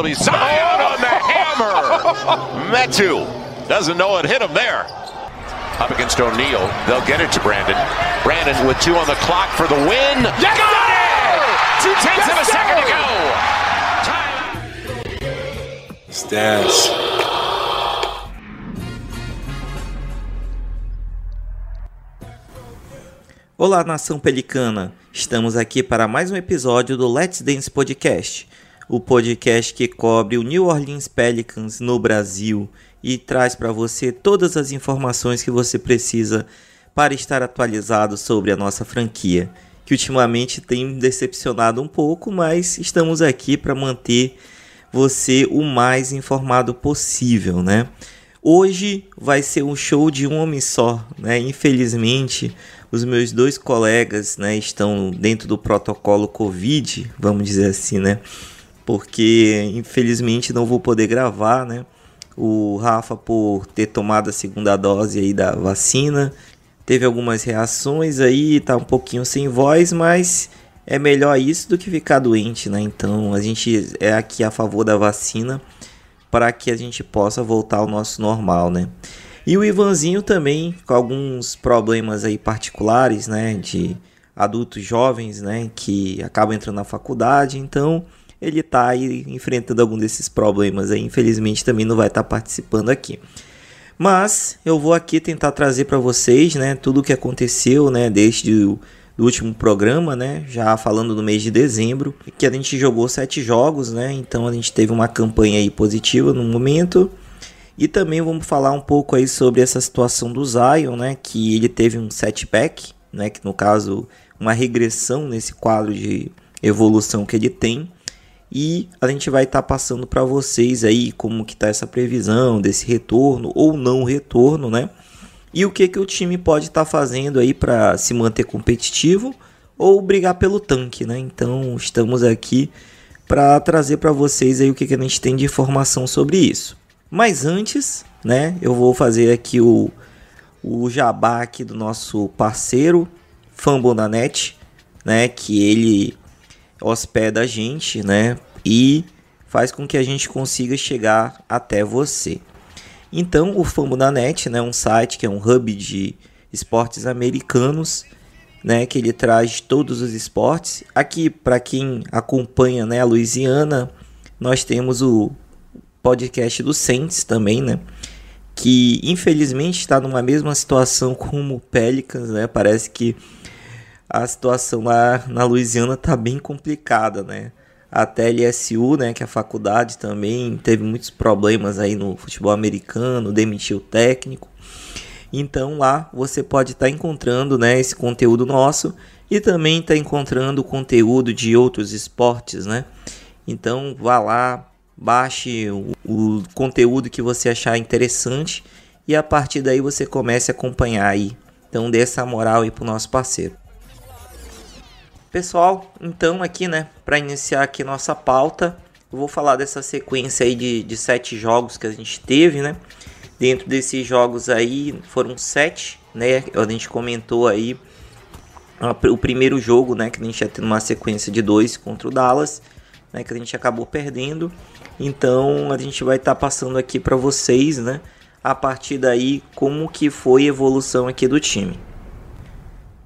ability. Zion on the hammer. Metu doesn't know it hit him there. Up against O'Neal. They'll get it to Brandon. Brandon with two on the clock for the win. Yes, Got sir! it! Two tenths Yes, of a sir! second to go. Time. Stats. Olá, nação pelicana! Estamos aqui para mais um episódio do Let's Dance Podcast, o podcast que cobre o New Orleans Pelicans no Brasil e traz para você todas as informações que você precisa para estar atualizado sobre a nossa franquia, que ultimamente tem decepcionado um pouco, mas estamos aqui para manter você o mais informado possível, né? Hoje vai ser um show de um homem só, né? Infelizmente, os meus dois colegas, né, estão dentro do protocolo Covid, vamos dizer assim, né? Porque infelizmente não vou poder gravar, né? O Rafa por ter tomado a segunda dose aí da vacina, teve algumas reações aí, tá um pouquinho sem voz, mas é melhor isso do que ficar doente, né? Então a gente é aqui a favor da vacina para que a gente possa voltar ao nosso normal, né? E o Ivanzinho também com alguns problemas aí particulares, né, de adultos jovens, né, que acabam entrando na faculdade, então ele tá aí enfrentando algum desses problemas aí, infelizmente também não vai estar participando aqui. Mas eu vou aqui tentar trazer para vocês, né, tudo o que aconteceu, né, desde o do último programa, né? Já falando no mês de dezembro, que a gente jogou sete jogos, né? Então a gente teve uma campanha aí positiva no momento. E também vamos falar um pouco aí sobre essa situação do Zion, né? Que ele teve um setback, né? Que no caso uma regressão nesse quadro de evolução que ele tem. E a gente vai estar tá passando para vocês aí como que tá essa previsão desse retorno ou não retorno, né? e o que, que o time pode estar tá fazendo aí para se manter competitivo ou brigar pelo tanque, né? Então estamos aqui para trazer para vocês aí o que, que a gente tem de informação sobre isso. Mas antes, né, eu vou fazer aqui o, o jabá aqui do nosso parceiro Fambonanet, né, que ele hospeda a gente, né, e faz com que a gente consiga chegar até você. Então, o Fambonanet, né, um site que é um hub de esportes americanos, né, que ele traz todos os esportes. Aqui, para quem acompanha, né, a Louisiana, nós temos o podcast do Saints também, né, que infelizmente está numa mesma situação como o Pelicans, né? Parece que a situação lá na Louisiana tá bem complicada, né? a TLSU, né, que é a faculdade também teve muitos problemas aí no futebol americano, demitiu o técnico. Então lá você pode estar tá encontrando, né, esse conteúdo nosso e também está encontrando conteúdo de outros esportes, né? Então vá lá, baixe o, o conteúdo que você achar interessante e a partir daí você comece a acompanhar aí. Então dê essa moral aí pro nosso parceiro. Pessoal, então aqui, né, para iniciar aqui nossa pauta, eu vou falar dessa sequência aí de, de sete jogos que a gente teve, né? Dentro desses jogos aí foram sete, né? A gente comentou aí o primeiro jogo, né, que a gente ia ter uma sequência de dois contra o Dallas, né, que a gente acabou perdendo. Então a gente vai estar tá passando aqui para vocês, né, a partir daí como que foi a evolução aqui do time.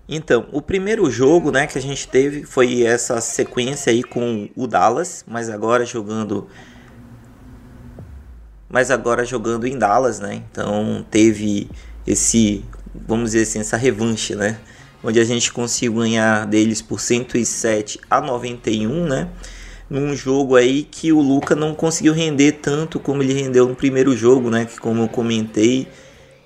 Então, o primeiro jogo, né, que a gente teve foi essa sequência aí com o Dallas, mas agora jogando mas agora jogando em Dallas, né? Então, teve esse, vamos dizer assim, essa revanche, né? Onde a gente conseguiu ganhar deles por 107 a 91, né? Num jogo aí que o Luca não conseguiu render tanto como ele rendeu no primeiro jogo, né? Que como eu comentei,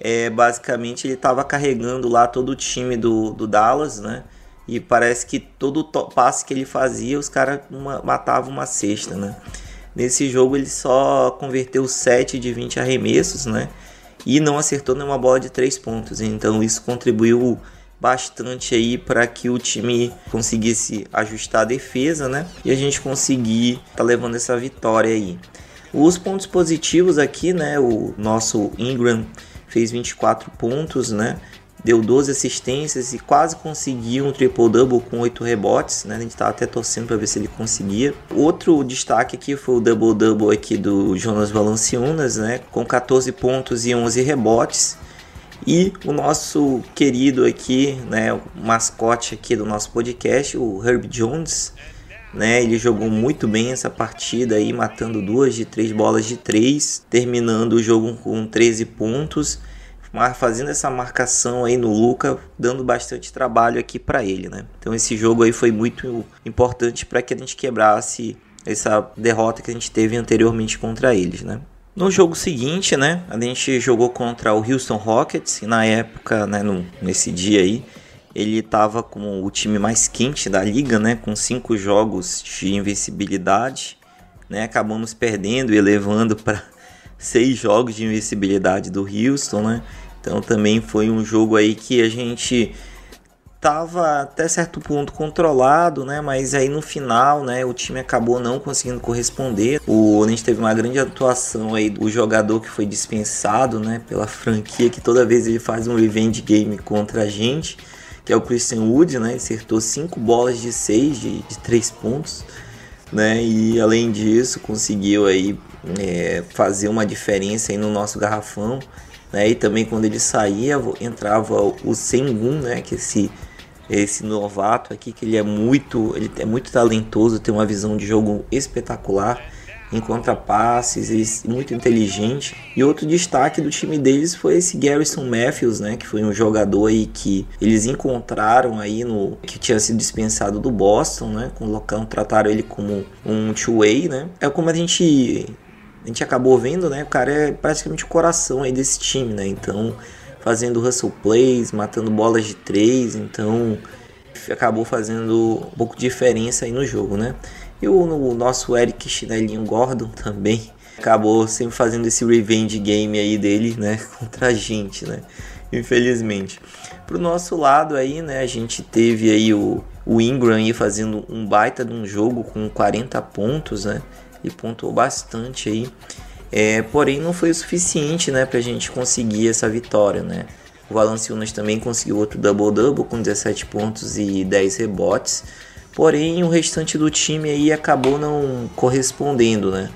é, basicamente ele estava carregando lá todo o time do, do Dallas, né? E parece que todo passe que ele fazia, os caras matavam uma cesta, né? Nesse jogo ele só converteu 7 de 20 arremessos, né? E não acertou nenhuma bola de 3 pontos. Então isso contribuiu bastante aí para que o time conseguisse ajustar a defesa, né? E a gente conseguir tá levando essa vitória aí. Os pontos positivos aqui, né? O nosso Ingram fez 24 pontos, né? deu 12 assistências e quase conseguiu um triple-double com 8 rebotes, né? A gente estava até torcendo para ver se ele conseguia. Outro destaque aqui foi o double-double aqui do Jonas Valanciunas, né? Com 14 pontos e 11 rebotes. E o nosso querido aqui, né, o mascote aqui do nosso podcast, o Herb Jones, né, ele jogou muito bem essa partida aí, matando duas de três bolas de três, terminando o jogo com 13 pontos fazendo essa marcação aí no Luca, dando bastante trabalho aqui para ele, né? Então esse jogo aí foi muito importante para que a gente quebrasse essa derrota que a gente teve anteriormente contra eles, né? No jogo seguinte, né, a gente jogou contra o Houston Rockets e na época, né, no, nesse dia aí, ele estava como o time mais quente da liga, né, com cinco jogos de invencibilidade, né, acabamos perdendo e levando para seis jogos de invencibilidade do Houston, né? Então também foi um jogo aí que a gente tava até certo ponto controlado, né? Mas aí no final, né, o time acabou não conseguindo corresponder. O gente teve uma grande atuação aí do jogador que foi dispensado, né, pela franquia que toda vez ele faz um revenge game contra a gente, que é o Christian Wood, né? Acertou cinco bolas de seis de, de três pontos, né? E além disso conseguiu aí é, fazer uma diferença aí no nosso garrafão. Né? E também quando ele saía, entrava o Sengun, né? que esse, esse novato aqui, que ele é muito, ele é muito talentoso, tem uma visão de jogo espetacular encontra passes, muito inteligente. E outro destaque do time deles foi esse Garrison Matthews, né, que foi um jogador aí que eles encontraram aí no que tinha sido dispensado do Boston, né, colocando trataram ele como um two-way, né? É como a gente a gente acabou vendo, né, o cara é praticamente o coração aí desse time, né? Então, fazendo hustle plays, matando bolas de três, então acabou fazendo um pouco de diferença aí no jogo, né? E o, o nosso Eric Chinelinho Gordon também acabou sempre fazendo esse revenge game aí dele, né, contra a gente, né? Infelizmente. Pro nosso lado aí, né, a gente teve aí o, o Ingram aí fazendo um baita de um jogo com 40 pontos, né? Ele pontuou bastante aí. É, porém não foi o suficiente, né, pra gente conseguir essa vitória, né? O Valanciunas também conseguiu outro double-double com 17 pontos e 10 rebotes. Porém, o restante do time aí acabou não correspondendo, né?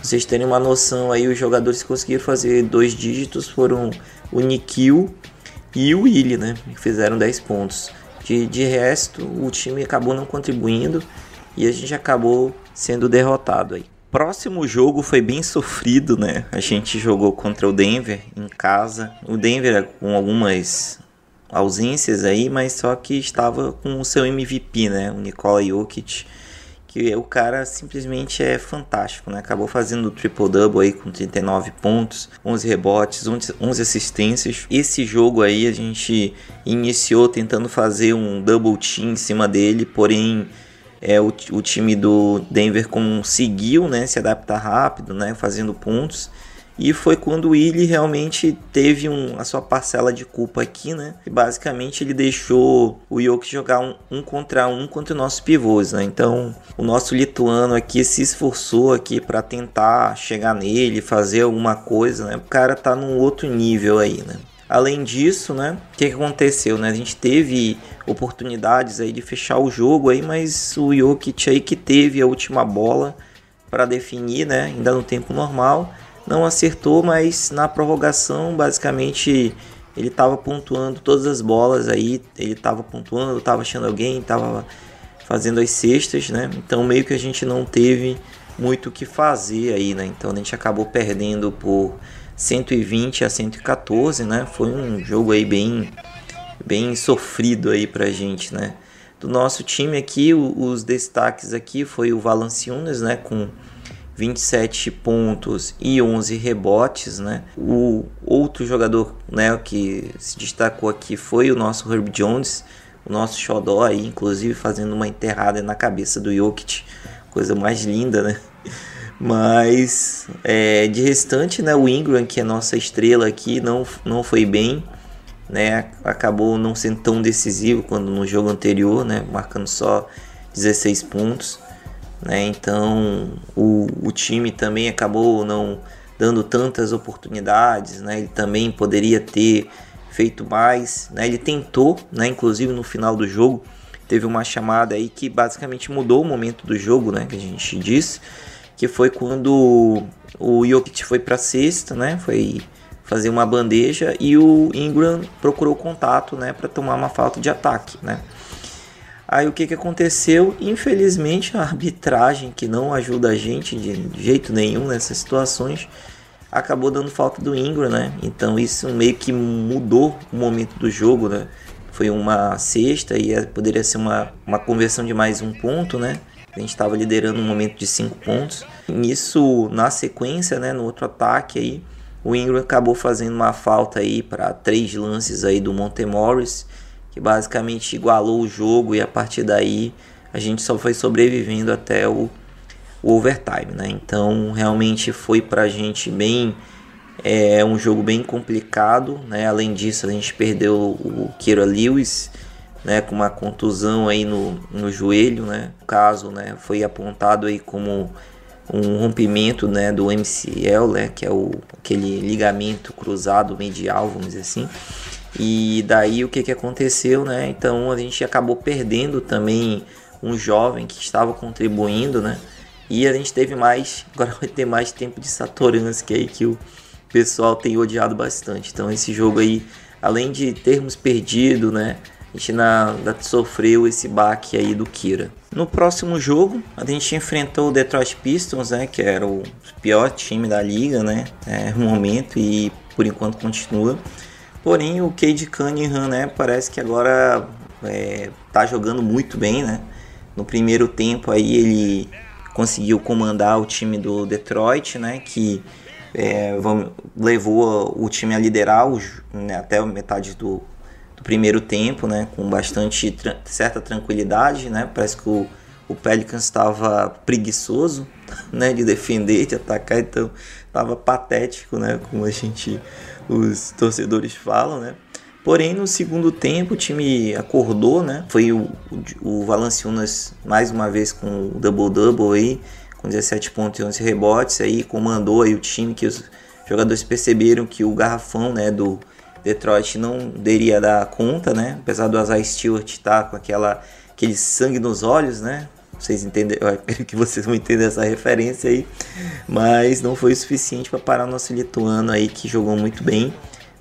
Vocês terem uma noção aí, os jogadores que conseguiram fazer dois dígitos foram o Nikhil e o Willi, né? Que fizeram 10 pontos. De, de resto, o time acabou não contribuindo e a gente acabou sendo derrotado aí. Próximo jogo foi bem sofrido, né? A gente jogou contra o Denver em casa. O Denver com algumas ausências aí, mas só que estava com o seu MVP, né? O Nikola Jokic, que o cara simplesmente é fantástico, né? Acabou fazendo o triple-double aí com 39 pontos, 11 rebotes, 11 assistências. Esse jogo aí a gente iniciou tentando fazer um double team em cima dele, porém é, o, o time do Denver conseguiu né, se adaptar rápido, né, fazendo pontos e foi quando ele realmente teve um, a sua parcela de culpa aqui, né? E basicamente ele deixou o Jokic jogar um, um contra um contra o nosso pivôs, né? Então o nosso lituano aqui se esforçou aqui para tentar chegar nele, fazer alguma coisa, né? O cara tá num outro nível aí, né? Além disso, né, o que, aconteceu, né? A gente teve oportunidades aí de fechar o jogo aí, mas o Jokic aí que teve a última bola para definir, né, ainda no tempo normal não acertou, mas na prorrogação, basicamente, ele estava pontuando todas as bolas aí, ele estava pontuando, estava achando alguém, estava fazendo as cestas, né? Então meio que a gente não teve muito o que fazer aí, né? Então a gente acabou perdendo por 120 a 114, né? Foi um jogo aí bem bem sofrido aí pra gente, né? Do nosso time aqui, os destaques aqui foi o Valanciunas, né, com 27 pontos e 11 rebotes, né? O outro jogador, né, que se destacou aqui foi o nosso Herb Jones, o nosso xodó aí, inclusive fazendo uma enterrada na cabeça do Jokic, coisa mais linda, né? Mas é, de restante, né, o Ingram, que é nossa estrela aqui, não, não foi bem, né? Acabou não sendo tão decisivo quando no jogo anterior, né, marcando só 16 pontos. Né? Então o, o time também acabou não dando tantas oportunidades, né? ele também poderia ter feito mais, né? Ele tentou, né? Inclusive no final do jogo teve uma chamada aí que basicamente mudou o momento do jogo, né? Que a gente disse, que foi quando o Jokic foi para sexta, né? Foi fazer uma bandeja e o Ingram procurou contato, né? Para tomar uma falta de ataque, né? Aí o que, que aconteceu? Infelizmente a arbitragem que não ajuda a gente de jeito nenhum nessas situações acabou dando falta do Ingram, né? Então isso meio que mudou o momento do jogo, né? Foi uma sexta e poderia ser uma, uma conversão de mais um ponto, né? A gente estava liderando um momento de cinco pontos. Nisso, na sequência, né, no outro ataque aí, o Ingram acabou fazendo uma falta aí para três lances aí do Montemorris, que basicamente igualou o jogo e a partir daí a gente só foi sobrevivendo até o o overtime, né? Então realmente foi para a gente bem é um jogo bem complicado, né? Além disso a gente perdeu o Kira Lewis, né? Com uma contusão aí no, no joelho, né? O caso, né? Foi apontado aí como um rompimento, né? Do MCL, né? Que é o aquele ligamento cruzado medial, vamos dizer assim. E daí o que que aconteceu, né? Então a gente acabou perdendo também um jovem que estava contribuindo, né? E a gente teve mais, agora vai ter mais tempo de Satoransky aí que o pessoal tem odiado bastante. Então esse jogo aí, além de termos perdido, né? A gente na, sofreu esse baque aí do Kira. No próximo jogo, a gente enfrentou o Detroit Pistons, né? Que era o pior time da liga, né? É, momento e por enquanto continua. Porém, o Cade Cunningham, né? Parece que agora é, tá jogando muito bem, né? No primeiro tempo aí ele conseguiu comandar o time do Detroit, né, que é, levou o time a liderar o, né, até metade do, do, primeiro tempo, né, com bastante tra certa tranquilidade, né, parece que o, o Pelicans estava preguiçoso, né, de defender, de atacar, então estava patético, né, como a gente, os torcedores falam, né. Porém, no segundo tempo, o time acordou, né? Foi o, o, o Valanciunas mais uma vez com o double-double aí, com 17 pontos e 11 rebotes, aí comandou aí o time que os jogadores perceberam que o garrafão, né, do Detroit não deria dar conta, né? Apesar do Isaiah Stewart estar tá com aquela aquele sangue nos olhos, né? Vocês entendem, eu acredito que vocês vão entender essa referência aí, mas não foi o suficiente para parar o nosso lituano aí que jogou muito bem.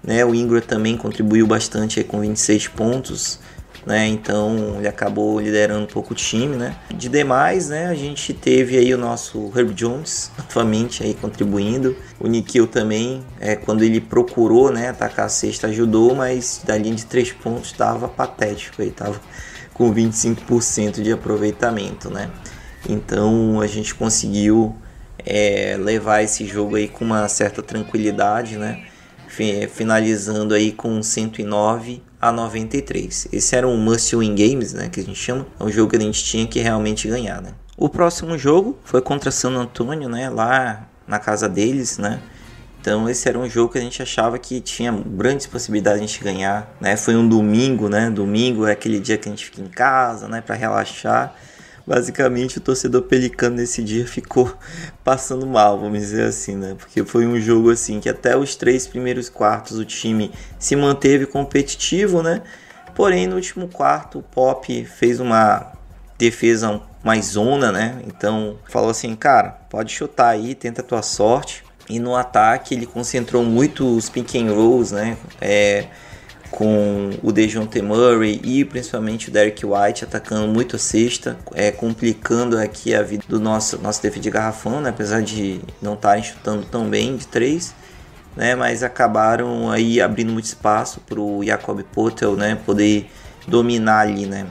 Né? O Ingram também contribuiu bastante com 26 pontos. Né? Então ele acabou liderando um pouco o time, né? De demais, né? A gente teve aí o nosso Herb Jones novamente aí contribuindo. O Nikhil também, é, quando ele procurou, né, atacar a cesta ajudou, mas da linha de três pontos estava patético, aí tava com 25% de aproveitamento, né? Então a gente conseguiu é, levar esse jogo aí com uma certa tranquilidade, né? finalizando aí com 109 a 93. Esse era um must win games, né, que a gente chama, é um jogo que a gente tinha que realmente ganhar, né? O próximo jogo foi contra San Antonio, né, lá na casa deles, né? Então esse era um jogo que a gente achava que tinha grandes possibilidades de a gente ganhar, né? Foi um domingo, né? Domingo é aquele dia que a gente fica em casa, né, para relaxar basicamente o torcedor pelicano nesse dia ficou passando mal, vamos dizer assim, né? Porque foi um jogo assim que até os três primeiros quartos o time se manteve competitivo, né? Porém, no último quarto, o Pop fez uma defesa mais zona, né? Então, falou assim, cara, pode chutar aí, tenta a tua sorte. E no ataque ele concentrou muito os pick and rolls, né? É, com o Dejounte Murray e principalmente o Derek White atacando muito a cesta, é, complicando aqui a vida do nosso, nosso defesa de garrafão, né? apesar de não estarem chutando tão bem de três, né? mas acabaram aí abrindo muito espaço para o Jacob Potel né? poder dominar ali, né?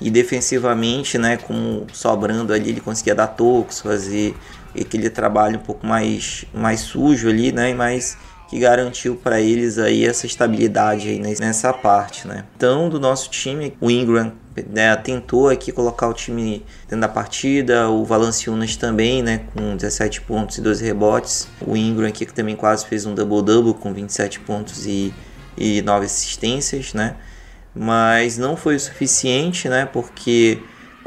E defensivamente, né, com sobrando ali, ele conseguia dar tocos, fazer aquele trabalho um pouco mais, mais sujo ali, né, mais que garantiu para eles aí essa estabilidade aí nessa parte, né? Então, do nosso time, o Ingram né, tentou aqui colocar o time dentro da partida, o Valanciunas também, né, com 17 pontos e 12 rebotes. O Ingram aqui que também quase fez um double-double com 27 pontos e, e 9 assistências, né? Mas não foi o suficiente, né? Porque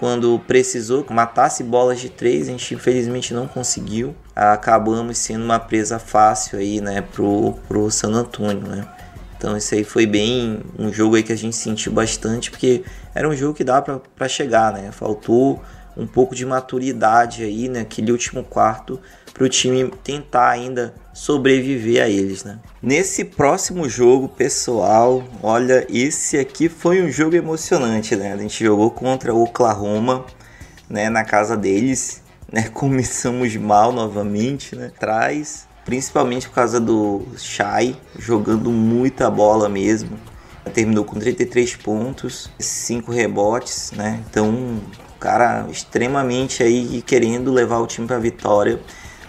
quando precisou matasse bolas de três, a gente infelizmente não conseguiu. Acabamos sendo uma presa fácil aí, né, pro, pro San Antonio, né? Então isso aí foi bem um jogo aí que a gente sentiu bastante, porque era um jogo que dá para chegar, né? Faltou um pouco de maturidade aí naquele último quarto para o time tentar ainda sobreviver a eles, né? Nesse próximo jogo, pessoal, olha, esse aqui foi um jogo emocionante, né? A gente jogou contra o Oklahoma, né, na casa deles, né? Começamos mal novamente, né? Traz, principalmente por causa do Shai jogando muita bola mesmo. Terminou com 33 pontos, 5 rebotes, né? Então, cara extremamente aí querendo levar o time para vitória.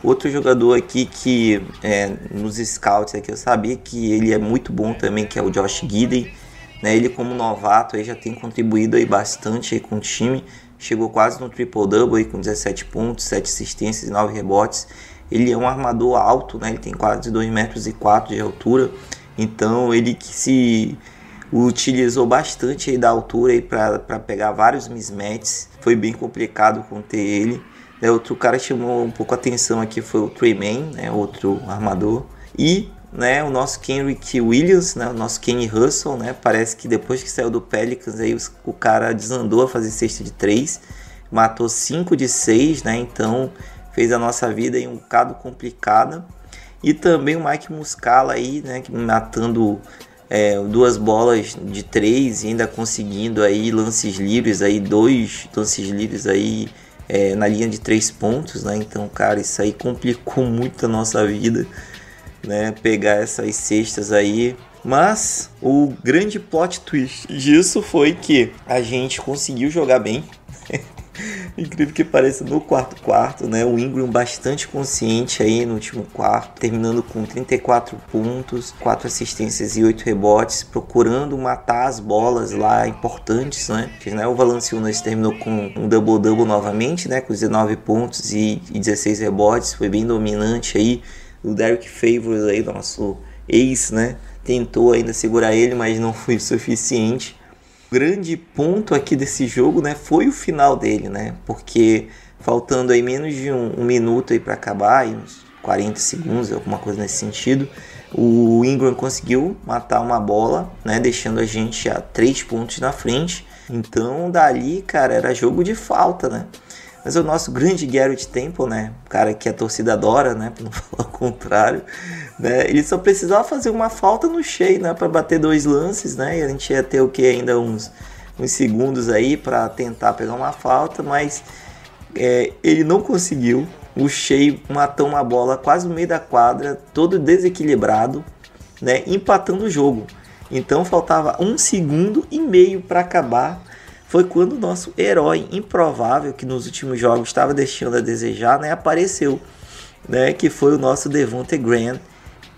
Outro jogador aqui que é, nos scouts aqui eu sabia que ele é muito bom também, que é o Josh Gidey. Né? Ele como novato aí já tem contribuído aí bastante aí com o time. Chegou quase no triple-double com 17 pontos, 7 assistências e 9 rebotes. Ele é um armador alto, né? ele tem quase 2 metros e 4 de altura. Então ele que se utilizou bastante aí da altura para pegar vários mismatches. Foi bem complicado conter ele. É, outro cara chamou um pouco a atenção aqui foi o Treyman, né, outro armador. E né, o nosso Kenrick Williams, né, o nosso Kenny Russell, né, parece que depois que saiu do Pelicans aí o cara desandou a fazer cesta de 3, matou 5 de 6, né, então fez a nossa vida aí um bocado complicada. E também o Mike Muscala aí, né, matando é, duas bolas de 3 e ainda conseguindo aí lances livres aí, dois lances livres aí é, na linha de três pontos, né? Então, cara, isso aí complicou muito a nossa vida, né? Pegar essas cestas aí. Mas o grande plot twist disso foi que a gente conseguiu jogar bem. Incrível que pareça no quarto quarto, né? O Ingram bastante consciente aí no último quarto, terminando com 34 pontos, 4 assistências e 8 rebotes, procurando matar as bolas lá importantes, né? Que, né o Valanciunas terminou com um double-double novamente, né? Com 19 pontos e, e 16 rebotes, foi bem dominante aí. O Derek Favors aí, nosso ex, né? Tentou ainda segurar ele, mas não foi suficiente grande ponto aqui desse jogo, né, foi o final dele, né? Porque faltando aí menos de um, um minuto aí para acabar, aí uns 40 segundos, alguma coisa nesse sentido, o Ingram conseguiu matar uma bola, né, deixando a gente a três pontos na frente. Então, dali, cara, era jogo de falta, né? Mas o nosso grande Garrett Temple, né? Cara que a torcida adora, né? Pra não falar o contrário. Né? Ele só precisava fazer uma falta no cheio, né? Para bater dois lances, né? E a gente ia ter o que? Ainda uns, uns segundos aí para tentar pegar uma falta, mas é, ele não conseguiu. O cheio matou uma bola quase no meio da quadra, todo desequilibrado, né? Empatando o jogo. Então faltava um segundo e meio para acabar foi quando o nosso herói improvável, que nos últimos jogos estava deixando a desejar, né, apareceu, né, que foi o nosso Devonte Graham,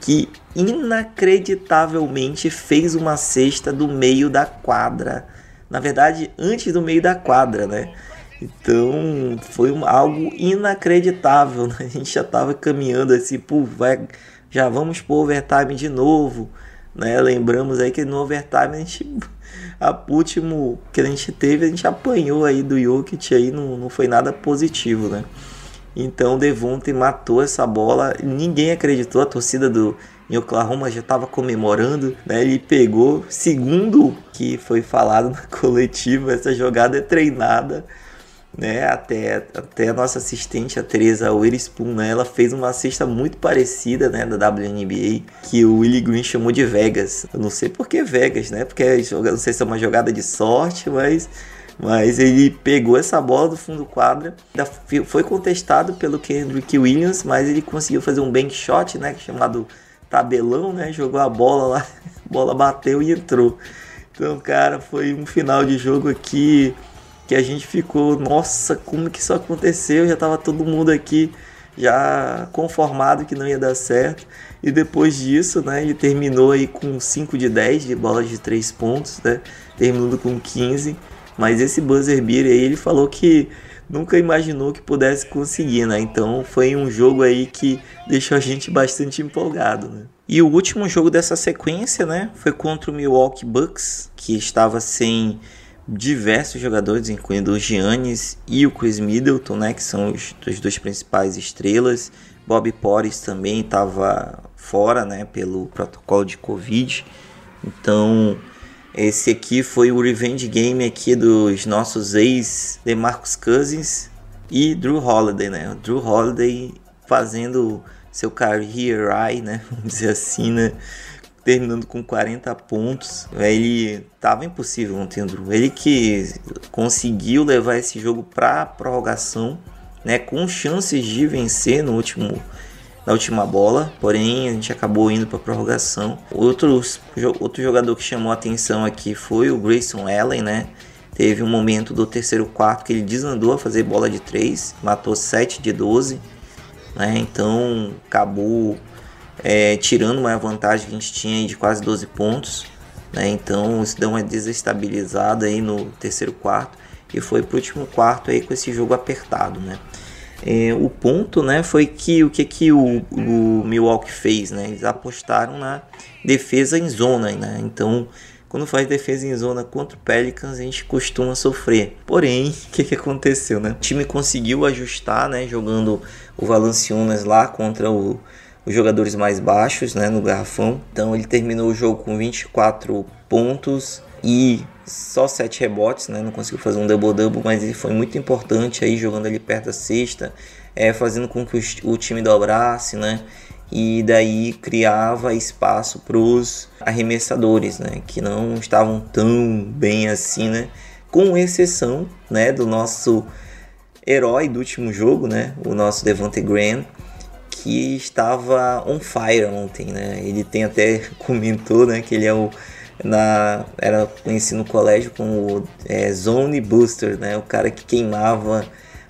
que inacreditavelmente fez uma cesta do meio da quadra. Na verdade, antes do meio da quadra, né? Então foi um, algo inacreditável. Né? A gente já estava caminhando assim, pô, vai, já vamos pro overtime de novo. Né? Lembramos aí que no overtime a gente a último que a gente teve, a gente apanhou aí do Jokic aí, não, não foi nada positivo, né? Então o Devonte matou essa bola, ninguém acreditou, a torcida do em Oklahoma já estava comemorando, né? Ele pegou, segundo que foi falado na coletiva, essa jogada é treinada né? Até, até a nossa assistente, a Teresa Witherspoon, né? Ela fez uma cesta muito parecida, né? Da WNBA, que o Willie Green chamou de Vegas. Eu não sei por que Vegas, né? Porque não sei se é uma jogada de sorte, mas... Mas ele pegou essa bola do fundo do quadra, foi contestado pelo Kendrick Williams, mas ele conseguiu fazer um bank shot, né, chamado tabelão, né, jogou a bola lá, a bola bateu e entrou. Então, cara, foi um final de jogo aqui que a gente ficou, nossa, como que isso aconteceu? Já tava todo mundo aqui já conformado que não ia dar certo. E depois disso, né, ele terminou aí com 5 de 10 de bolas de 3 pontos, né? Terminando com 15. Mas esse buzzer beater aí, ele falou que nunca imaginou que pudesse conseguir, né? Então foi um jogo aí que deixou a gente bastante empolgado, né? E o último jogo dessa sequência, né, foi contra o Milwaukee Bucks, que estava sem diversos jogadores, incluindo o Giannis e o Chris Middleton, né, que são os, os dois principais estrelas. Bob Porres também estava fora, né, pelo protocolo de Covid. Então, esse aqui foi o revenge game aqui dos nossos ex DeMarcus Cousins e Drew Holiday, né? O Drew Holiday fazendo seu career high, né? Vamos dizer assim, né? Terminando com 40 pontos. Ele tava impossível ontem, Drew. Ele que conseguiu levar esse jogo para prorrogação, né? Com chances de vencer no último na última bola, porém a gente acabou indo para prorrogação. Outro, outro jogador que chamou a atenção aqui foi o Grayson Allen, né? Teve um momento do terceiro quarto que ele desandou a fazer bola de 3, matou 7 de 12 né? Então acabou é, tirando uma vantagem que a gente tinha de quase 12 pontos, né? Então isso deu uma desestabilizada aí no terceiro quarto e foi para o último quarto aí com esse jogo apertado, né? É, o ponto, né, foi que o que que o, o Milwaukee fez, né? Eles apostaram na defesa em zona, né? Então quando faz defesa em zona contra o Pelicans, a gente costuma sofrer. Porém, o que, que aconteceu, né? O time conseguiu ajustar, né? Jogando o Valanciunas lá contra o, os jogadores mais baixos, né? No garrafão. Então ele terminou o jogo com 24 pontos e só 7 rebotes, né? Não conseguiu fazer um double-double, mas ele foi muito importante aí jogando ali perto da cesta, é, fazendo com que o, o time dobrasse, né? e daí criava espaço para os arremessadores, né, que não estavam tão bem assim, né, com exceção, né, do nosso herói do último jogo, né, o nosso Devante Graham, que estava on fire ontem, né, ele tem até comentou, né, que ele é o na era conhecido no colégio como é, Zone Booster, né, o cara que queimava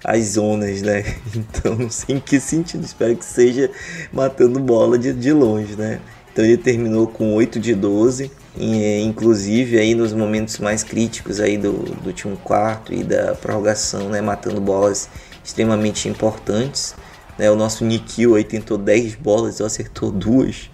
as zonas, né? Então sei em que sentido, espero que seja matando bola de, de longe, né? Então ele terminou com 8 de 12, e, inclusive aí nos momentos mais críticos aí do, do último quarto e da prorrogação, né? Matando bolas extremamente importantes. Né? O nosso Nikil aí tentou 10 bolas, só acertou duas.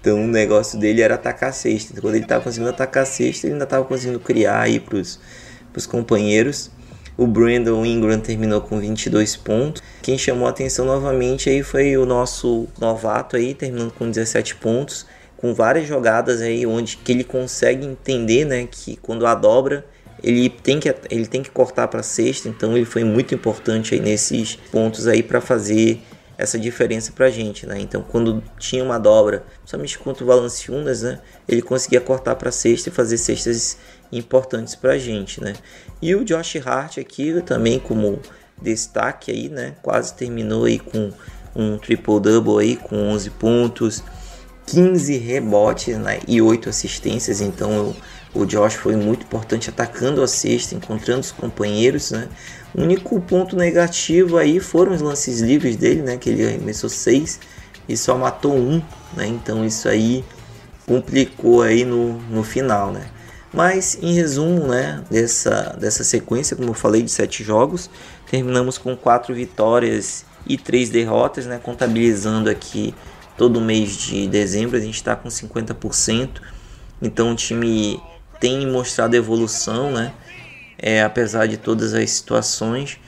Então o negócio dele era atacar a cesta. Quando ele estava conseguindo atacar a cesta, ele ainda estava conseguindo criar aí para os companheiros. O Brandon Ingram terminou com 22 pontos. Quem chamou a atenção novamente aí foi o nosso novato aí, terminando com 17 pontos, com várias jogadas aí onde que ele consegue entender, né, que quando a dobra ele tem que ele tem que cortar para sexta, então ele foi muito importante aí nesses pontos aí para fazer essa diferença para a gente, né? Então, quando tinha uma dobra, somente contra o Valanciunas, né? Ele conseguia cortar para sexta e fazer cestas importantes para a gente, né? E o Josh Hart aqui também como destaque aí, né? Quase terminou aí com um triple-double aí com 11 pontos, 15 rebotes né? e 8 assistências. Então o Josh foi muito importante atacando a cesta, encontrando os companheiros, né? O único ponto negativo aí foram os lances livres dele, né? Que ele arremessou 6 e só matou um, né? Então isso aí complicou aí no, no final, né? Mas em resumo, né, dessa, dessa sequência, como eu falei, de sete jogos, terminamos com quatro vitórias e três derrotas, né, contabilizando aqui todo mês de dezembro, a gente está com 50%. Então o time tem mostrado evolução, né, é, apesar de todas as situações,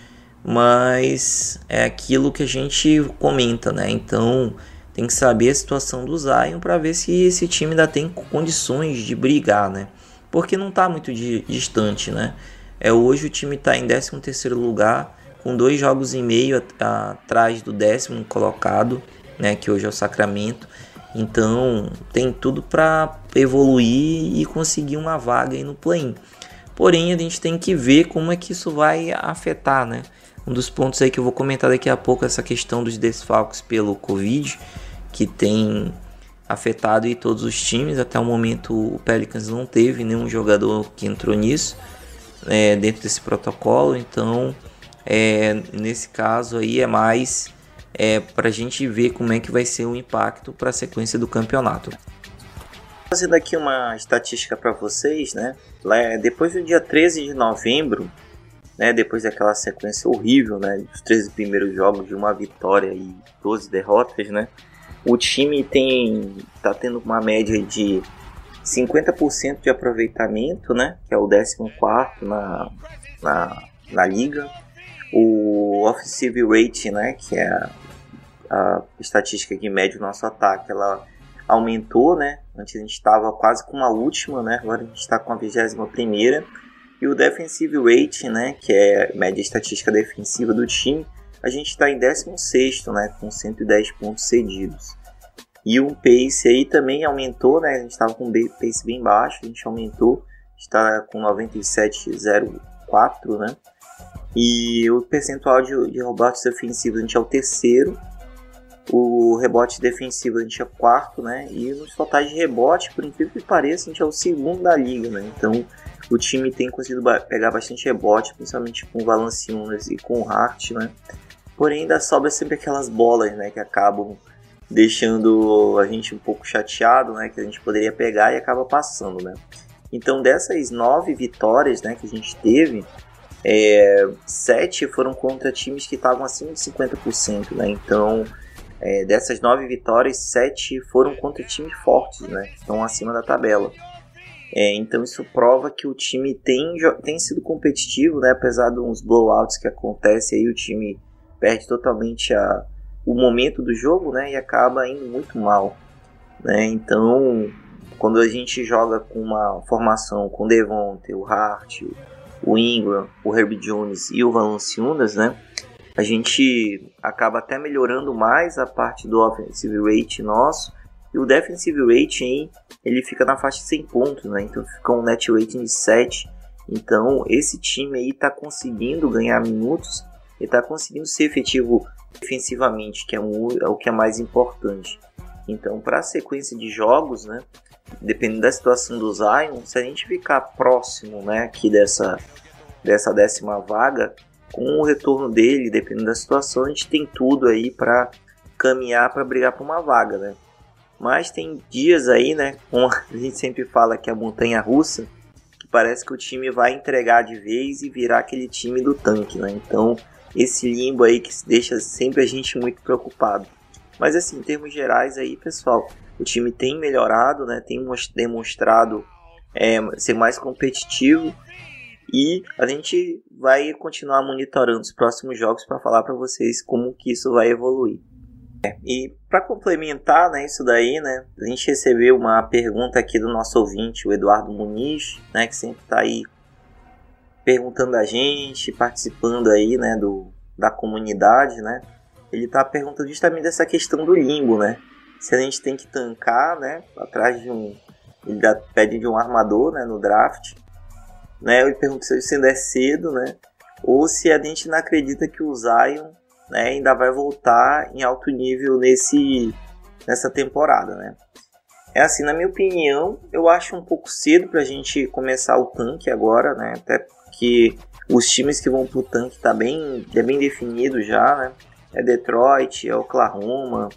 mas é aquilo que a gente comenta, né? Então tem que saber a situação do Zion para ver se esse time ainda tem condições de brigar, né? porque não está muito distante, né? É, hoje o time está em 13 lugar, com dois jogos e meio atrás do décimo colocado, né? Que hoje é o Sacramento. Então tem tudo para evoluir e conseguir uma vaga aí no play-in. Porém, a gente tem que ver como é que isso vai afetar, né? Um dos pontos aí que eu vou comentar daqui a pouco é essa questão dos desfalques pelo Covid, que tem afetado e todos os times. Até o momento o Pelicans não teve nenhum jogador que entrou nisso é, dentro desse protocolo. Então, é, nesse caso aí é mais é, para a gente ver como é que vai ser o impacto para a sequência do campeonato. Fazendo aqui uma estatística para vocês, né? Depois do dia 13 de novembro, né, depois daquela sequência horrível, né, dos 13 primeiros jogos de uma vitória e 12 derrotas, né, o time tem tá tendo uma média de 50% de aproveitamento, né? Que é o 14 na, na, na liga. O offensive rate, né? Que é a, a estatística que mede o nosso ataque, ela aumentou, né? Antes a gente estava quase com uma última, né? Agora a gente está com a vigésima primeira. E o defensive rating, né? Que é a média estatística defensiva do time, a gente está em 16, né? Com 110 pontos cedidos. E o pace aí também aumentou, né? A gente estava com um pace bem baixo, a gente aumentou, está com 97,04, né? E o percentual de, de rebotes defensivos a gente é o terceiro. O rebote defensivo a gente é quarto, né? E nos totais de rebote, por incrível que pareça, a gente é o segundo da liga, né? Então o time tem conseguido pegar bastante rebote, principalmente com o Valanciunas e com o Hart, né? Porém ainda sobra sempre aquelas bolas, né? Que acabam deixando a gente um pouco chateado, né? Que a gente poderia pegar e acaba passando, né? Então dessas nove vitórias, né? Que a gente teve, é, sete foram contra times que estavam acima de 50%, né? Então, é, dessas nove vitórias, sete foram contra times fortes, né? Estão acima da tabela. É, então isso prova que o time tem, tem sido competitivo, né? Apesar de uns blowouts que acontecem aí, o time perde totalmente a, o momento do jogo, né? E acaba indo muito mal, né? Então, quando a gente joga com uma formação com Devonte, o Hart, o Ingram, o Herbie Jones e o Valanciunas, né? A gente acaba até melhorando mais a parte do offensive rate nosso e o defensive rating ele fica na faixa de 100 pontos, né? Então fica um net rating de 7. Então esse time aí está conseguindo ganhar minutos e está conseguindo ser efetivo defensivamente, que é, um, é o que é mais importante. Então para a sequência de jogos, né? dependendo da situação do Zion, se a gente ficar próximo, né, aqui dessa dessa décima vaga, com o retorno dele, dependendo da situação, a gente tem tudo aí para caminhar para brigar por uma vaga, né? Mas tem dias aí, né, como a gente sempre fala que é a montanha russa, que parece que o time vai entregar de vez e virar aquele time do tanque, né? Então, esse limbo aí que deixa sempre a gente muito preocupado. Mas assim, em termos gerais aí, pessoal, o time tem melhorado, né? Tem demonstrado é, ser mais competitivo e a gente vai continuar monitorando os próximos jogos para falar para vocês como que isso vai evoluir. É, e para complementar né, isso daí, né, a gente recebeu uma pergunta aqui do nosso ouvinte, o Eduardo Muniz, né, que sempre está aí perguntando a gente, participando aí, né, do, da comunidade, né. Ele está perguntando justamente dessa questão do limbo, né se a gente tem que tancar, né, atrás de um ele pede de um armador, né, no draft, né, eu pergunto se ainda é cedo, né, ou se a gente não acredita que o Zion, né, ainda vai voltar em alto nível nesse nessa temporada, né. É assim, na minha opinião, eu acho um pouco cedo para a gente começar o tanque agora, né, até porque os times que vão pro tanque tá bem, é bem definido já, né, é Detroit, é Oklahoma,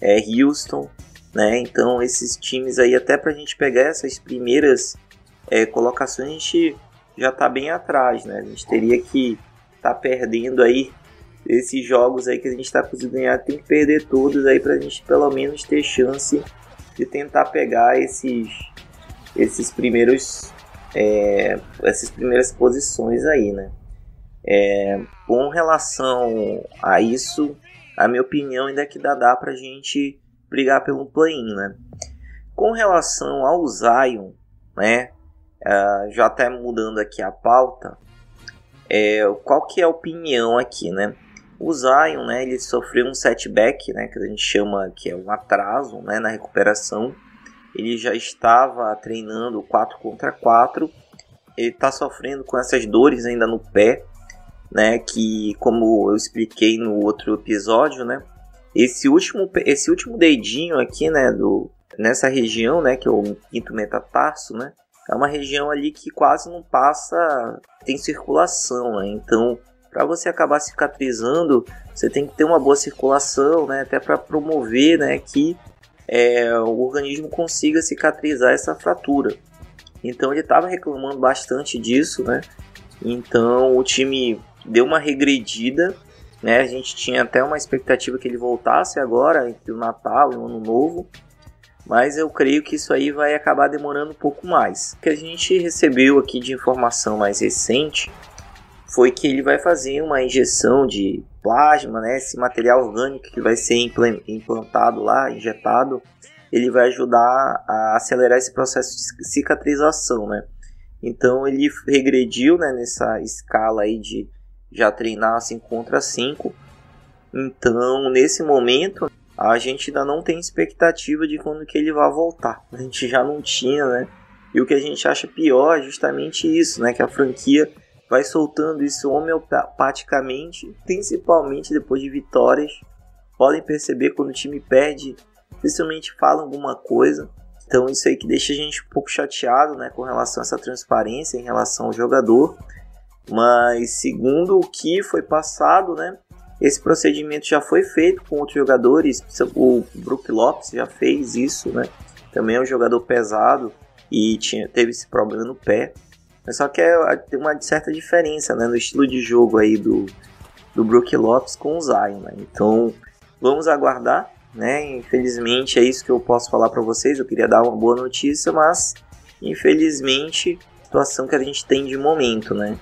é, Houston, né? Então esses times aí, até para a gente pegar essas primeiras é, colocações, a gente já está bem atrás, né? A gente teria que estar tá perdendo aí esses jogos aí que a gente está conseguindo ganhar, tem que perder todos aí para a gente pelo menos ter chance de tentar pegar esses esses primeiros é, essas primeiras posições aí, né? É, com relação a isso, a minha opinião ainda é que dá, dá pra gente brigar pelo play-in, né? Com relação ao Zion, né? Uh, já até mudando aqui a pauta, é, qual que é a opinião aqui, né? O Zion, né, ele sofreu um setback, né, que a gente chama que é um atraso, né, na recuperação. Ele já estava treinando 4 contra 4. Ele está sofrendo com essas dores ainda no pé, né, que como eu expliquei no outro episódio, né, esse último esse último dedinho aqui, né, do nessa região, né, que é o quinto metatarso, né, é uma região ali que quase não passa tem circulação, né? Então, para você acabar cicatrizando, você tem que ter uma boa circulação, né, até para promover, né, que é, o organismo consiga cicatrizar essa fratura. Então ele estava reclamando bastante disso, né? Então o time deu uma regredida, né? A gente tinha até uma expectativa que ele voltasse agora entre o Natal e o Ano Novo, mas eu creio que isso aí vai acabar demorando um pouco mais. O que a gente recebeu aqui de informação mais recente foi que ele vai fazer uma injeção de plasma, né? Esse material orgânico que vai ser implantado lá, injetado ele vai ajudar a acelerar esse processo de cicatrização, né? Então ele regrediu, né, nessa escala aí de já treinar 5 contra 5. Então, nesse momento, a gente ainda não tem expectativa de quando que ele vai voltar. A gente já não tinha, né? E o que a gente acha pior é justamente isso, né? Que a franquia vai soltando isso homeopaticamente, principalmente depois de vitórias. Podem perceber quando o time perde, principalmente fala alguma coisa. Então isso aí que deixa a gente um pouco chateado, né, com relação a essa transparência em relação ao jogador. Mas segundo o que foi passado, né, esse procedimento já foi feito com outros jogadores. O Brook Lopes já fez isso, né? Também é um jogador pesado e tinha, teve esse problema no pé. Mas só que é, tem uma certa diferença né, no estilo de jogo aí do, do Brook Lopes com o Zion. Né? Então vamos aguardar. Né? Infelizmente é isso que eu posso falar para vocês. Eu queria dar uma boa notícia, mas infelizmente situação que a gente tem de momento, né?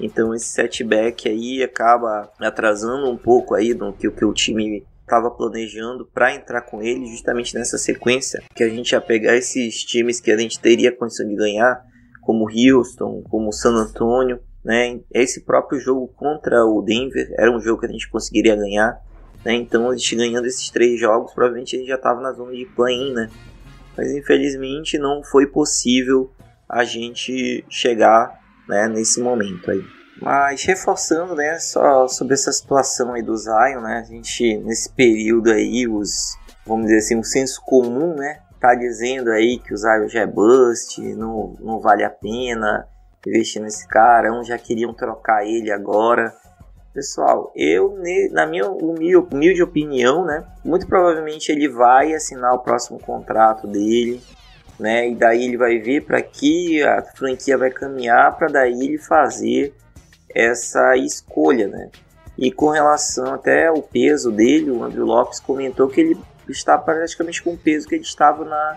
Então esse setback aí acaba atrasando um pouco aí do que, que o time estava planejando para entrar com ele justamente nessa sequência que a gente ia pegar esses times que a gente teria condição de ganhar, como Houston, como San Antonio, né? Esse próprio jogo contra o Denver era um jogo que a gente conseguiria ganhar, né? Então a gente ganhando esses três jogos, provavelmente a gente já estava na zona de play-in, né? Mas infelizmente não foi possível a gente chegar né, nesse momento aí. Mas reforçando, né, só sobre essa situação aí do Zion, né, a gente nesse período aí, os, vamos dizer assim, o senso comum, né, tá dizendo aí que o Zion já é bust, não, não vale a pena investir nesse cara, uns já queriam trocar ele agora. Pessoal, eu, na minha humilde opinião, né, muito provavelmente ele vai assinar o próximo contrato dele, né? E daí ele vai ver para que a franquia vai caminhar para daí ele fazer essa escolha, né? E com relação até ao peso dele, o Andrew Lopes comentou que ele está praticamente com o peso que ele estava na,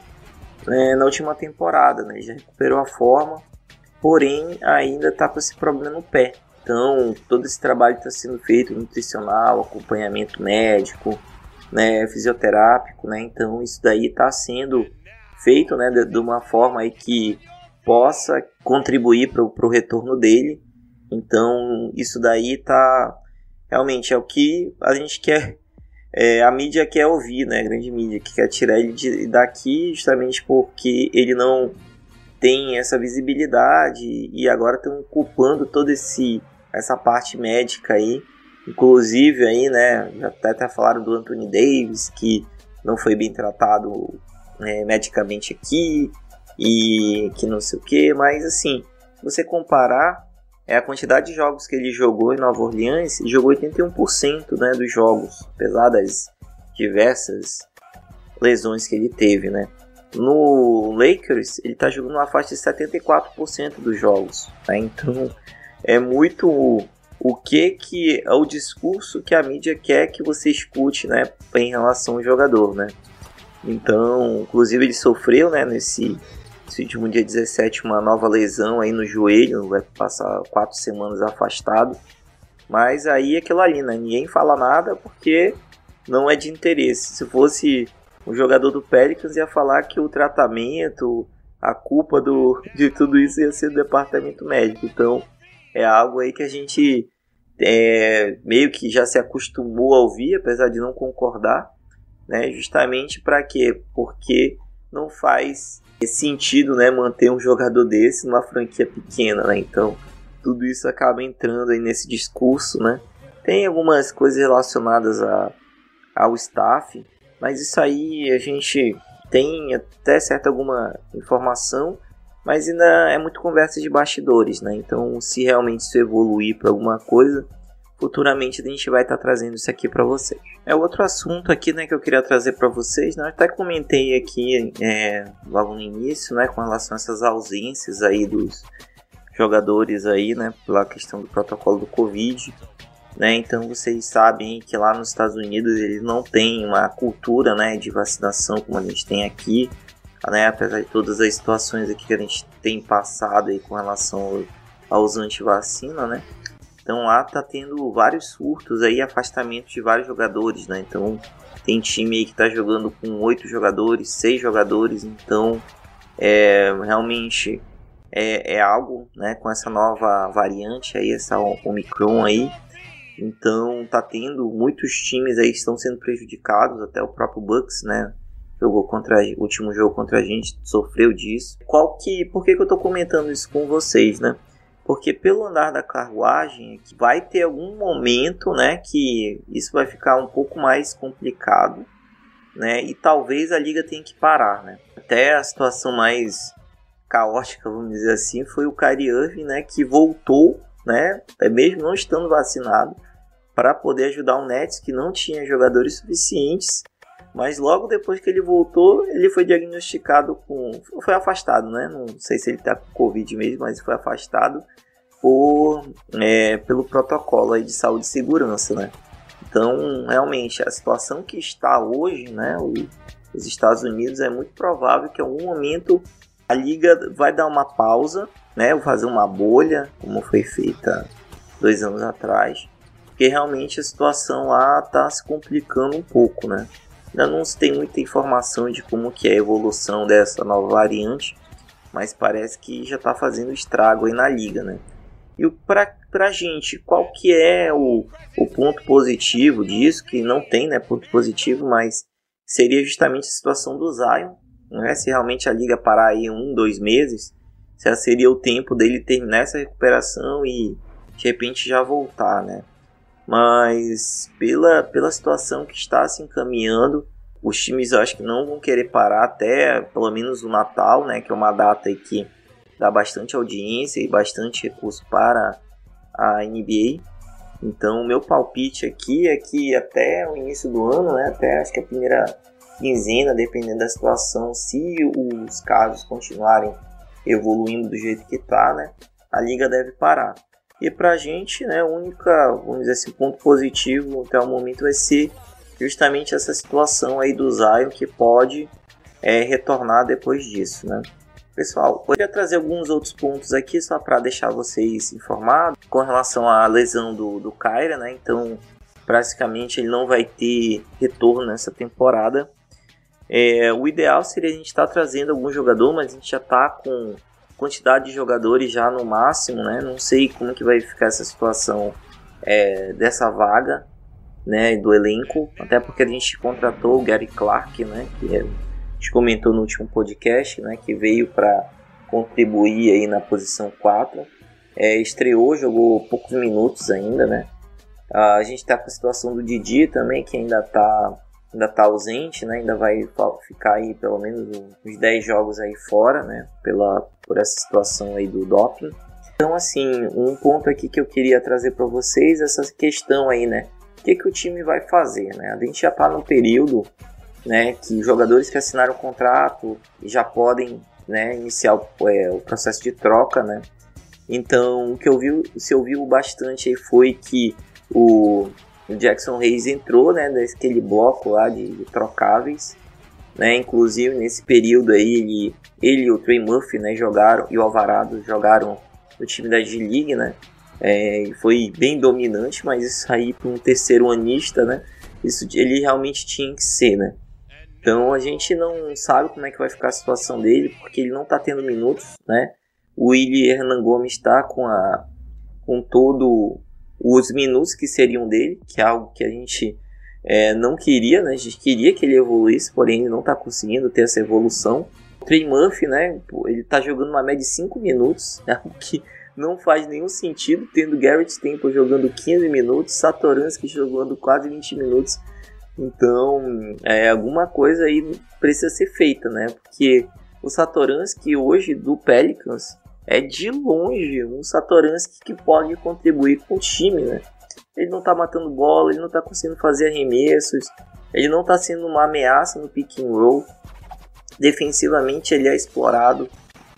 né, na última temporada, né? Ele já recuperou a forma, porém ainda está com esse problema no pé. Então, todo esse trabalho está sendo feito nutricional, acompanhamento médico, né, fisioterápico, né? Então, isso daí está sendo feito, né, de, de, uma forma aí que possa contribuir para o retorno dele. Então, isso daí tá realmente é o que a gente quer, é, a mídia quer ouvir, né, a grande mídia que quer tirar ele de, daqui justamente porque ele não tem essa visibilidade e agora estão culpando toda esse essa parte médica aí, inclusive aí, né, até, até falaram do Anthony Davis que não foi bem tratado né, medicamente aqui e que não sei o que, mas assim, você comparar é a quantidade de jogos que ele jogou em Nova Orleans, ele jogou 81% né, dos jogos, apesar das diversas lesões que ele teve, né? No Lakers, ele está jogando uma faixa de 74% dos jogos, né? Então, é muito o que que é o discurso que a mídia quer que você escute, né, em relação ao jogador, né? Então, inclusive ele sofreu, né, nesse, nesse último dia 17 uma nova lesão aí no joelho, vai passar quatro semanas afastado. Mas aí é aquilo ali, né? Ninguém fala nada porque não é de interesse. Se fosse um jogador do Pelicans ia falar que o tratamento, a culpa do, de tudo isso ia ser do departamento médico. Então é algo aí que a gente é, meio que já se acostumou a ouvir, apesar de não concordar né? Justamente para quê? Porque não faz sentido, né, manter um jogador desse numa franquia pequena, né? Então, tudo isso acaba entrando aí nesse discurso, né? Tem algumas coisas relacionadas a, ao staff, mas isso aí a gente tem até certa alguma informação, mas ainda é muito conversa de bastidores, né? Então, se realmente isso evoluir para alguma coisa, futuramente a gente vai estar tá trazendo isso aqui para vocês. É outro assunto aqui, né, que eu queria trazer para vocês, né? Eu até comentei aqui é, logo no início, né, com relação a essas ausências aí dos jogadores aí, né, pela questão do protocolo do Covid, né? Então vocês sabem que lá nos Estados Unidos eles não têm uma cultura, né, de vacinação como a gente tem aqui, né? Apesar de todas as situações aqui que a gente tem passado aí com relação aos antivacina, né? Então lá tá tendo vários surtos aí, afastamentos de vários jogadores, né? Então tem time aí que tá jogando com oito jogadores, seis jogadores, então é realmente é, é algo, né? Com essa nova variante aí, essa Omicron aí, então tá tendo muitos times aí que estão sendo prejudicados, até o próprio Bucks, né? Jogou contra o último jogo contra a gente, sofreu disso. Qual que, por que, que eu tô comentando isso com vocês, né? Porque pelo andar da carruagem, vai ter algum momento, né, que isso vai ficar um pouco mais complicado, né? E talvez a liga tenha que parar, né? Até a situação mais caótica, vamos dizer assim, foi o Kyrie Irving, né, que voltou né? É mesmo não estando vacinado, para poder ajudar o Nets que não tinha jogadores suficientes. Mas logo depois que ele voltou, ele foi diagnosticado com. Foi afastado, né? Não sei se ele está com Covid mesmo, mas foi afastado por, é, pelo protocolo aí de saúde e segurança, né? Então, realmente, a situação que está hoje, né? os Estados Unidos, é muito provável que em algum momento a liga vai dar uma pausa né, fazer uma bolha, como foi feita dois anos atrás, porque realmente a situação lá está se complicando um pouco, né? Ainda não se tem muita informação de como que é a evolução dessa nova variante, mas parece que já está fazendo estrago aí na liga, né? E para a gente, qual que é o, o ponto positivo disso? Que não tem né, ponto positivo, mas seria justamente a situação do Zion. Né? Se realmente a liga parar aí um, dois meses, já seria o tempo dele terminar essa recuperação e de repente já voltar, né? Mas pela, pela situação que está se encaminhando, os times eu acho que não vão querer parar até pelo menos o Natal, né? Que é uma data que dá bastante audiência e bastante recurso para a NBA. Então, o meu palpite aqui é que até o início do ano, né, até acho que a primeira quinzena, dependendo da situação, se os casos continuarem evoluindo do jeito que está, né, a liga deve parar. E para a gente, né, o único, vamos dizer assim, ponto positivo até o momento vai ser justamente essa situação aí do Zion que pode é, retornar depois disso, né. Pessoal, eu queria trazer alguns outros pontos aqui só para deixar vocês informados com relação à lesão do, do Kyra, né? Então, praticamente ele não vai ter retorno nessa temporada. É, o ideal seria a gente estar tá trazendo algum jogador, mas a gente já está com quantidade de jogadores já no máximo, né? Não sei como que vai ficar essa situação é, dessa vaga, né? Do elenco, até porque a gente contratou o Gary Clark, né? Que é, a gente comentou no último podcast, né? Que veio para contribuir aí na posição 4. É, estreou, jogou poucos minutos ainda, né? Ah, a gente está com a situação do Didi também, que ainda está ainda está ausente, né? Ainda vai ficar aí pelo menos uns 10 jogos aí fora, né? Pela, por essa situação aí do doping. Então, assim, um ponto aqui que eu queria trazer para vocês essa questão aí, né? O que, que o time vai fazer, né? A gente já está no período, né? Que jogadores que assinaram o contrato já podem, né? Iniciar o, é, o processo de troca, né? Então, o que eu vi, se ouviu bastante aí foi que o o Jackson Reis entrou, né, naquele bloco lá de, de trocáveis, né, inclusive nesse período aí ele, ele e o Trey Murphy, né, jogaram e o Alvarado jogaram no time da G-League, né, é, foi bem dominante, mas isso aí para um terceiro anista, né, isso ele realmente tinha que ser, né. Então a gente não sabe como é que vai ficar a situação dele, porque ele não está tendo minutos, né. O Willie Hernan Gomes está com a com todo os minutos que seriam dele, que é algo que a gente é, não queria, né? A gente queria que ele evoluísse, porém ele não está conseguindo ter essa evolução. O Trey Murphy, né? Ele está jogando uma média de 5 minutos, né? o que não faz nenhum sentido, tendo Garrett Temple jogando 15 minutos, Satoransky jogando quase 20 minutos. Então, é, alguma coisa aí precisa ser feita, né? Porque o Satoransky hoje do Pelicans é de longe um Satoransky que pode contribuir com o time, né? Ele não tá matando bola, ele não tá conseguindo fazer arremessos, ele não tá sendo uma ameaça no pick and roll. Defensivamente ele é explorado,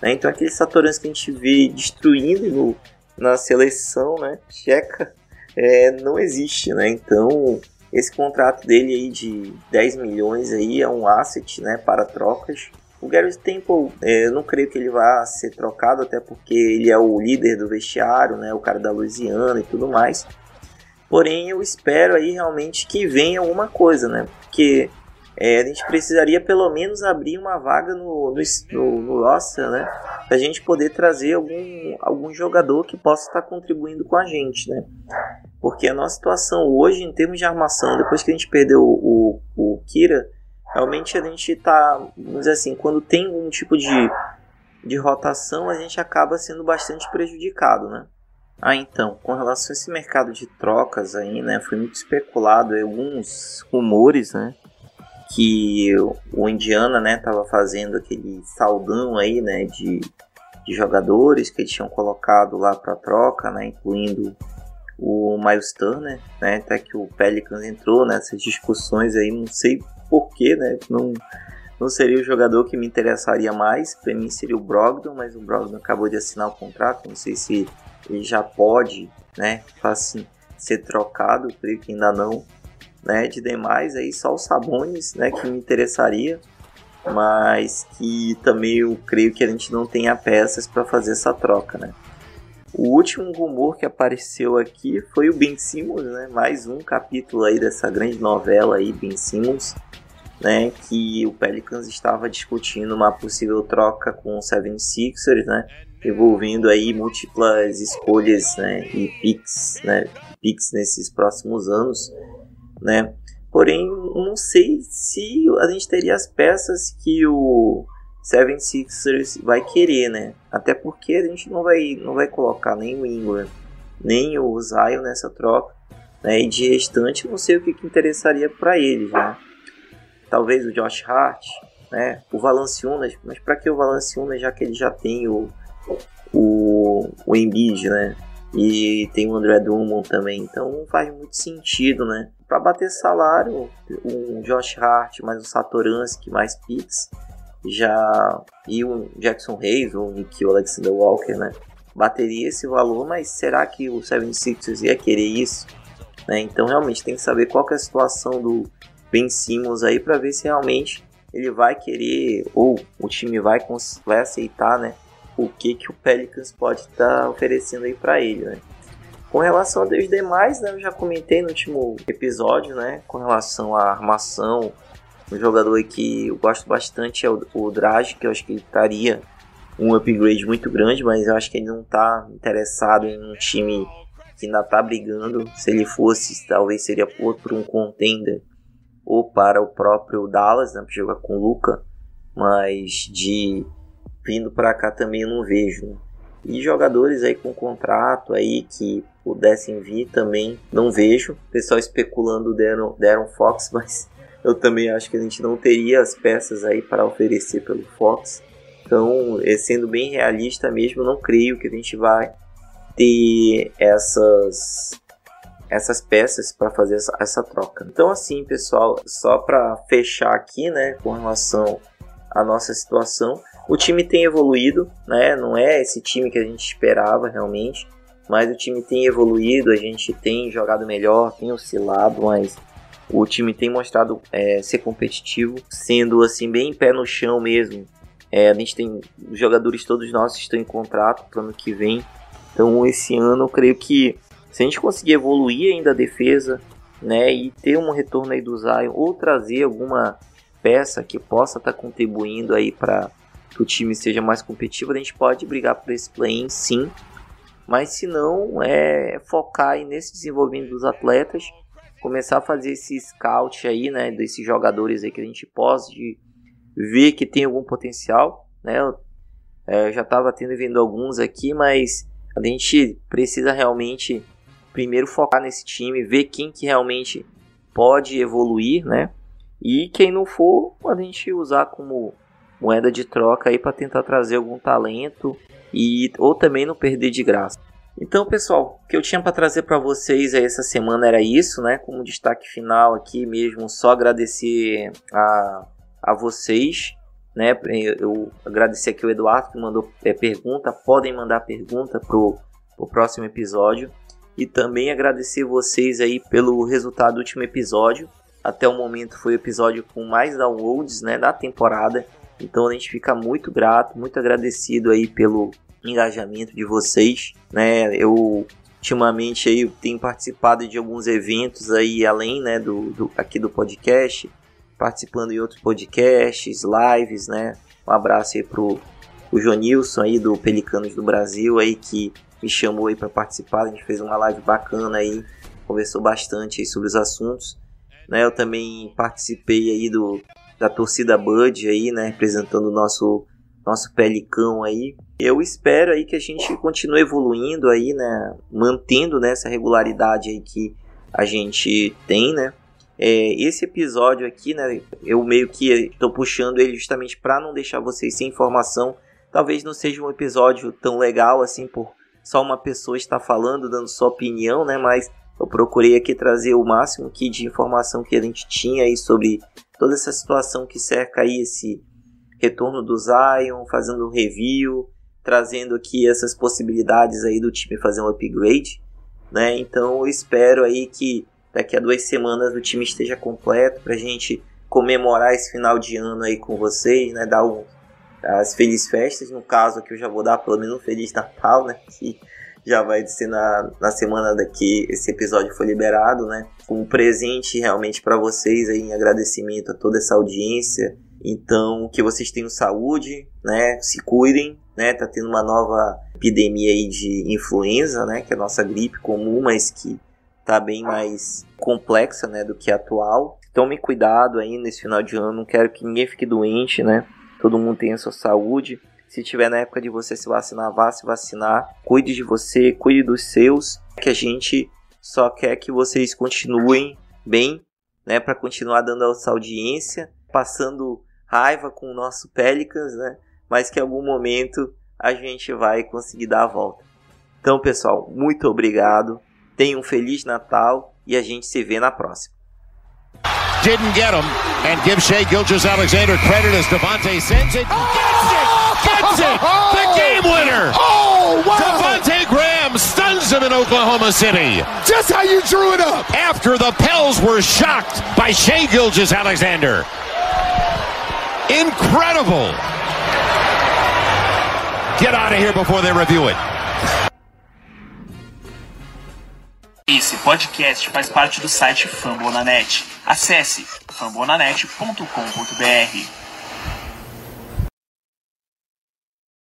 né? Então aquele Satoransky que a gente vê destruindo no, na seleção, né? Checa, é, não existe, né? Então esse contrato dele aí de 10 milhões aí é um asset, né? Para trocas O Gary Temple, é, eu não creio que ele vá ser trocado, até porque ele é o líder do vestiário, né? O cara da Louisiana e tudo mais. Porém, eu espero aí realmente que venha alguma coisa, né? Porque é, a gente precisaria pelo menos abrir uma vaga no, no, no, no roster, né? Pra gente poder trazer algum, algum jogador que possa estar contribuindo com a gente, né? Porque a nossa situação hoje, em termos de armação, depois que a gente perdeu o, o, o Kira, realmente a gente tá, vamos dizer assim, quando tem um tipo de, de rotação, a gente acaba sendo bastante prejudicado, né? Ah, então, com relação a esse mercado de trocas aí, né, foi muito especulado alguns rumores, né, que o Indiana, né, tava fazendo aquele saldão aí, né, de, de jogadores que eles tinham colocado lá para troca, né, incluindo o Miles Turner, né, até que o Pelicans entrou nessas discussões aí, não sei porquê, né, não, não seria o jogador que me interessaria mais, para mim seria o Brogdon, mas o Brogdon acabou de assinar o contrato, não sei se ele já pode, né, assim, ser trocado, creio que ainda não, né? De demais aí só os Sabones, né, que me interessaria, mas que também eu creio que a gente não tenha peças para fazer essa troca, né? O último rumor que apareceu aqui foi o Ben Simmons, né? Mais um capítulo aí dessa grande novela aí, Ben Simmons, né? Que o Pelicans estava discutindo uma possível troca com o 76ers, né? Envolvendo aí múltiplas escolhas, né? E picks, né? Picks nesses próximos anos né? Porém, não sei se a gente teria as peças que o 76ers vai querer, né? Até porque a gente não vai, não vai colocar nem o Ingram, nem o Zion nessa troca. Né? E de restante, não sei o que, que interessaria para eles, né? Talvez o Josh Hart, né? O Valanciunas, mas para que o Valanciunas, já que ele já tem o, o, o Embiid, né? E tem o André Drummond também, então não faz muito sentido, né? Para bater salário, um Josh Hart, mais um Satoransky, mais Pix, já e o Jackson Hayes ou o Alexander Walker, né? Bateria esse valor, mas será que o 76ers ia querer isso? Né? Então realmente tem que saber qual que é a situação do Ben Simmons aí para ver se realmente ele vai querer ou o time vai, vai aceitar, né? o que, que o Pelicans pode estar tá oferecendo aí para ele, né? Com relação aos demais, né, eu já comentei no último episódio, né, com relação à armação, um jogador que eu gosto bastante é o, o Drage, que eu acho que ele estaria um upgrade muito grande, mas eu acho que ele não está interessado em um time que ainda está brigando. Se ele fosse, talvez seria por, um contender ou para o próprio Dallas, né, para jogar com o Luca, mas de vindo para cá também eu não vejo. E jogadores aí com contrato aí que pudessem vir também não vejo. O pessoal especulando deram, deram Fox, mas eu também acho que a gente não teria as peças aí para oferecer pelo Fox. Então, é, sendo bem realista mesmo, não creio que a gente vai ter essas essas peças para fazer essa, essa, troca. Então assim, pessoal, só para fechar aqui, né, com relação à nossa situação, o time tem evoluído, né? Não é esse time que a gente esperava realmente, mas o time tem evoluído, a gente tem jogado melhor, tem oscilado, mas o time tem mostrado é, ser competitivo, sendo assim bem pé no chão mesmo. É, a gente tem jogadores todos nossos estão em contrato para o ano que vem, então esse ano eu creio que se a gente conseguir evoluir ainda a defesa, né, e ter um retorno aí do Zion ou trazer alguma peça que possa estar tá contribuindo aí para que o time seja mais competitivo, a gente pode brigar por esse play-in sim, mas se não, é focar nesse desenvolvimento dos atletas, começar a fazer esse scout aí, né, desses jogadores aí que a gente pode ver que tem algum potencial, né, eu, é, já estava tendo vendo alguns aqui, mas a gente precisa realmente primeiro focar nesse time, ver quem que realmente pode evoluir, né, e quem não for, a gente usar como moeda de troca aí para tentar trazer algum talento e ou também não perder de graça. Então, pessoal, o que eu tinha para trazer para vocês essa semana era isso, né? Como destaque final aqui mesmo, só agradecer a, a vocês, né? Eu agradecer aqui o Eduardo que mandou é, pergunta, podem mandar pergunta pro, pro próximo episódio e também agradecer vocês aí pelo resultado do último episódio. Até o momento foi o episódio com mais downloads, né, da temporada Então a gente fica muito grato, muito agradecido aí pelo engajamento de vocês, né? Eu ultimamente aí tenho participado de alguns eventos aí além, né, do, do aqui do podcast, participando em outros podcasts, lives, né? Um abraço aí pro o Jonilson aí do Pelicanos do Brasil aí que me chamou aí para participar, a gente fez uma live bacana aí, conversou bastante aí sobre os assuntos, né? Eu também participei aí do da torcida Bud aí, né, representando o nosso nosso pelicão aí. Eu espero aí que a gente continue evoluindo aí, né, mantendo né, essa regularidade aí que a gente tem, né. É, esse episódio aqui, né, eu meio que estou puxando ele justamente para não deixar vocês sem informação. Talvez não seja um episódio tão legal assim por só uma pessoa estar falando, dando sua opinião, né, mas eu procurei aqui trazer o máximo aqui de informação que a gente tinha aí sobre toda essa situação que cerca aí esse retorno do Zion, fazendo um review, trazendo aqui essas possibilidades aí do time fazer um upgrade, né? Então eu espero aí que daqui a duas semanas o time esteja completo para a gente comemorar esse final de ano aí com vocês, né? Dar um, as felizes festas, no caso aqui eu já vou dar pelo menos um feliz Natal, né? Que já vai ser na, na semana daqui esse episódio foi liberado, né? Um presente realmente para vocês aí em agradecimento a toda essa audiência. Então, que vocês tenham saúde, né? Se cuidem, né? Tá tendo uma nova epidemia aí de influenza, né? Que é a nossa gripe comum, mas que tá bem mais complexa, né? Do que a atual. Tome cuidado aí nesse final de ano. Não quero que ninguém fique doente, né? Todo mundo tenha sua saúde. Se tiver na época de você se vacinar, vá se vacinar. Cuide de você, cuide dos seus. Que a gente só quer que vocês continuem bem, né? Para continuar dando essa audiência, passando raiva com o nosso Pelicans, né? Mas que em algum momento a gente vai conseguir dar a volta. Então, pessoal, muito obrigado. Tenham um feliz Natal e a gente se vê na próxima. Didn't get him and give Shea Gilgis Alexander credit as Devontae sends it. Oh! gets it! The game winner! Oh, wow! Devontae Graham stuns him in Oklahoma City. Just how you drew it up. After the Pels were shocked by Shea Gilgis Alexander. Incredible! Get out of here before they review it. Esse podcast faz parte do site Fambonanet. Acesse fambonanet.com.br.